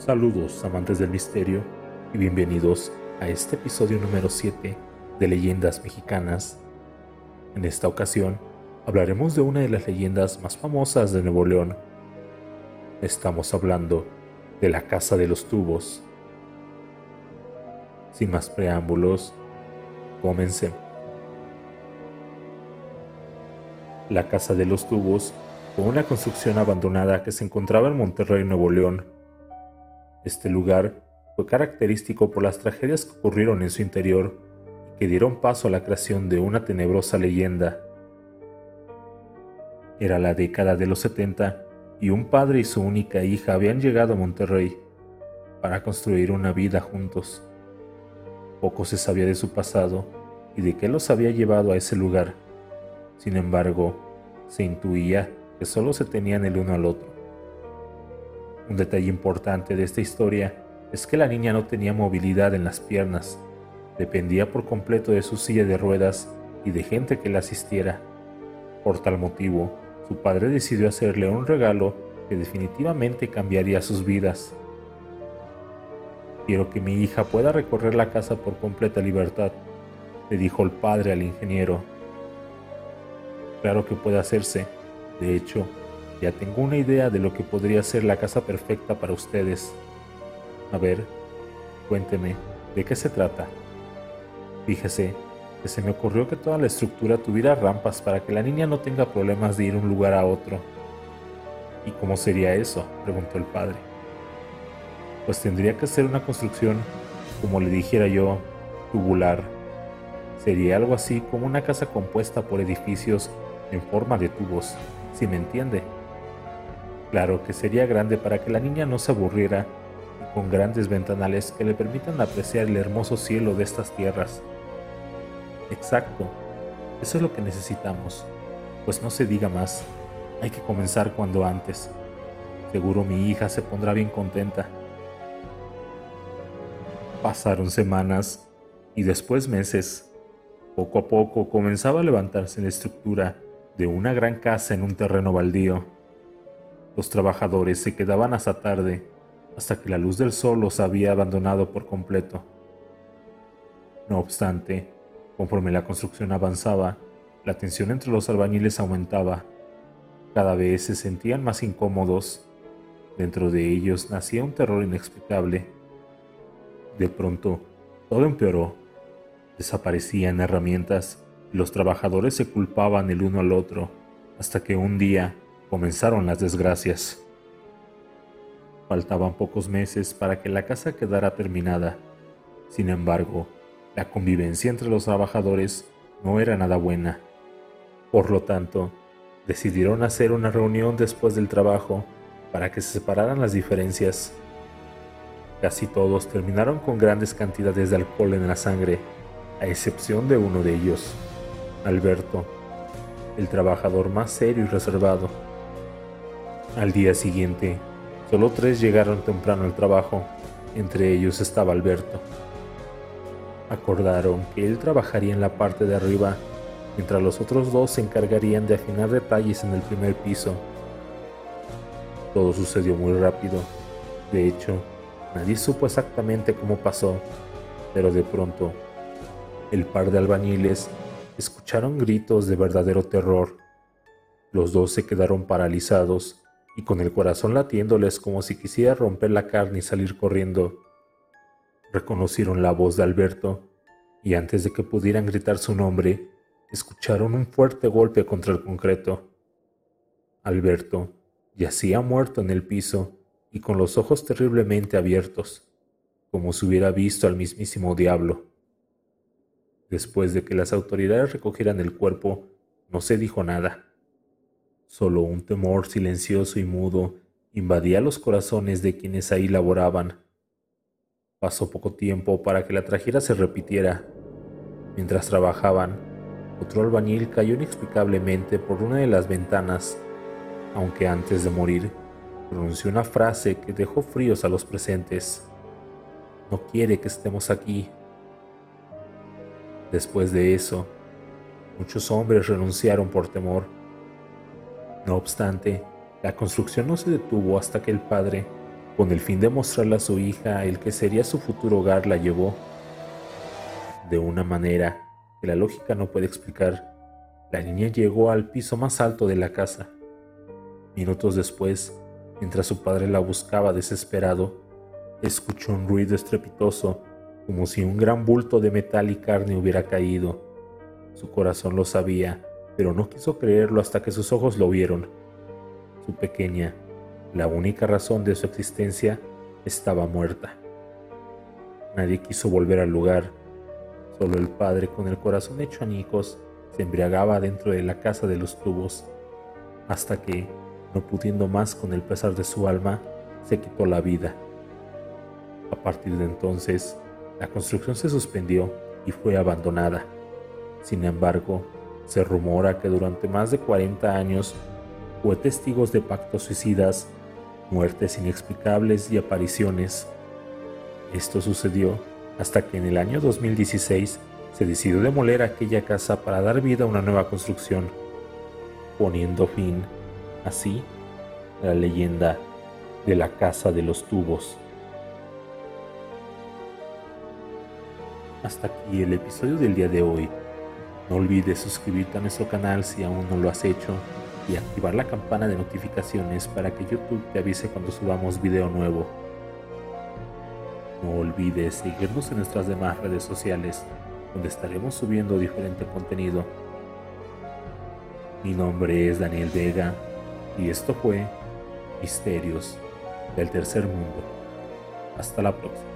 Saludos amantes del misterio y bienvenidos a este episodio número 7 de Leyendas Mexicanas. En esta ocasión hablaremos de una de las leyendas más famosas de Nuevo León. Estamos hablando de la Casa de los Tubos. Sin más preámbulos, comencemos. La Casa de los Tubos fue una construcción abandonada que se encontraba en Monterrey, Nuevo León. Este lugar fue característico por las tragedias que ocurrieron en su interior y que dieron paso a la creación de una tenebrosa leyenda. Era la década de los 70 y un padre y su única hija habían llegado a Monterrey para construir una vida juntos. Poco se sabía de su pasado y de qué los había llevado a ese lugar. Sin embargo, se intuía que solo se tenían el uno al otro. Un detalle importante de esta historia es que la niña no tenía movilidad en las piernas, dependía por completo de su silla de ruedas y de gente que la asistiera. Por tal motivo, su padre decidió hacerle un regalo que definitivamente cambiaría sus vidas. Quiero que mi hija pueda recorrer la casa por completa libertad, le dijo el padre al ingeniero. Claro que puede hacerse, de hecho, ya tengo una idea de lo que podría ser la casa perfecta para ustedes. A ver, cuénteme, ¿de qué se trata? Fíjese que se me ocurrió que toda la estructura tuviera rampas para que la niña no tenga problemas de ir de un lugar a otro. ¿Y cómo sería eso? preguntó el padre. Pues tendría que ser una construcción, como le dijera yo, tubular. Sería algo así como una casa compuesta por edificios en forma de tubos si me entiende. Claro que sería grande para que la niña no se aburriera y con grandes ventanales que le permitan apreciar el hermoso cielo de estas tierras. Exacto, eso es lo que necesitamos. Pues no se diga más, hay que comenzar cuando antes. Seguro mi hija se pondrá bien contenta. Pasaron semanas y después meses. Poco a poco comenzaba a levantarse la estructura de una gran casa en un terreno baldío. Los trabajadores se quedaban hasta tarde, hasta que la luz del sol los había abandonado por completo. No obstante, conforme la construcción avanzaba, la tensión entre los albañiles aumentaba. Cada vez se sentían más incómodos. Dentro de ellos nacía un terror inexplicable. De pronto, todo empeoró. Desaparecían herramientas, los trabajadores se culpaban el uno al otro hasta que un día comenzaron las desgracias. Faltaban pocos meses para que la casa quedara terminada. Sin embargo, la convivencia entre los trabajadores no era nada buena. Por lo tanto, decidieron hacer una reunión después del trabajo para que se separaran las diferencias. Casi todos terminaron con grandes cantidades de alcohol en la sangre, a excepción de uno de ellos. Alberto, el trabajador más serio y reservado. Al día siguiente, solo tres llegaron temprano al trabajo, entre ellos estaba Alberto. Acordaron que él trabajaría en la parte de arriba, mientras los otros dos se encargarían de afinar detalles en el primer piso. Todo sucedió muy rápido. De hecho, nadie supo exactamente cómo pasó, pero de pronto, el par de albañiles escucharon gritos de verdadero terror. Los dos se quedaron paralizados y con el corazón latiéndoles como si quisiera romper la carne y salir corriendo. Reconocieron la voz de Alberto y antes de que pudieran gritar su nombre, escucharon un fuerte golpe contra el concreto. Alberto yacía muerto en el piso y con los ojos terriblemente abiertos, como si hubiera visto al mismísimo diablo. Después de que las autoridades recogieran el cuerpo, no se dijo nada. Solo un temor silencioso y mudo invadía los corazones de quienes ahí laboraban. Pasó poco tiempo para que la tragedia se repitiera. Mientras trabajaban, otro albañil cayó inexplicablemente por una de las ventanas, aunque antes de morir pronunció una frase que dejó fríos a los presentes. No quiere que estemos aquí, Después de eso, muchos hombres renunciaron por temor. No obstante, la construcción no se detuvo hasta que el padre, Con el fin de mostrarle a su hija el que sería su futuro hogar, la llevó. De una manera que la lógica no puede explicar, la niña llegó al piso más alto de la casa. Minutos después, mientras su padre la buscaba desesperado, escuchó un ruido estrepitoso, como si un gran bulto de metal y carne hubiera caído. Su corazón lo sabía, pero no quiso creerlo hasta que sus ojos lo vieron. Su pequeña, la única razón de su existencia, estaba muerta. Nadie quiso volver al lugar. Solo el padre, con el corazón hecho añicos, se embriagaba dentro de la casa de los tubos, hasta que, no pudiendo más con el pesar de su alma, se quitó la vida. A partir de entonces, la construcción se suspendió y fue abandonada. Sin embargo, se rumora que durante más de 40 años fue testigos de pactos suicidas, muertes inexplicables y apariciones. Esto sucedió hasta que en el año 2016 se decidió demoler aquella casa para dar vida a una nueva construcción, poniendo fin, así, a la leyenda de la Casa de los Tubos. Hasta aquí el episodio del día de hoy. No olvides suscribirte a nuestro canal si aún no lo has hecho y activar la campana de notificaciones para que YouTube te avise cuando subamos video nuevo. No olvides seguirnos en nuestras demás redes sociales donde estaremos subiendo diferente contenido. Mi nombre es Daniel Vega y esto fue Misterios del Tercer Mundo. Hasta la próxima.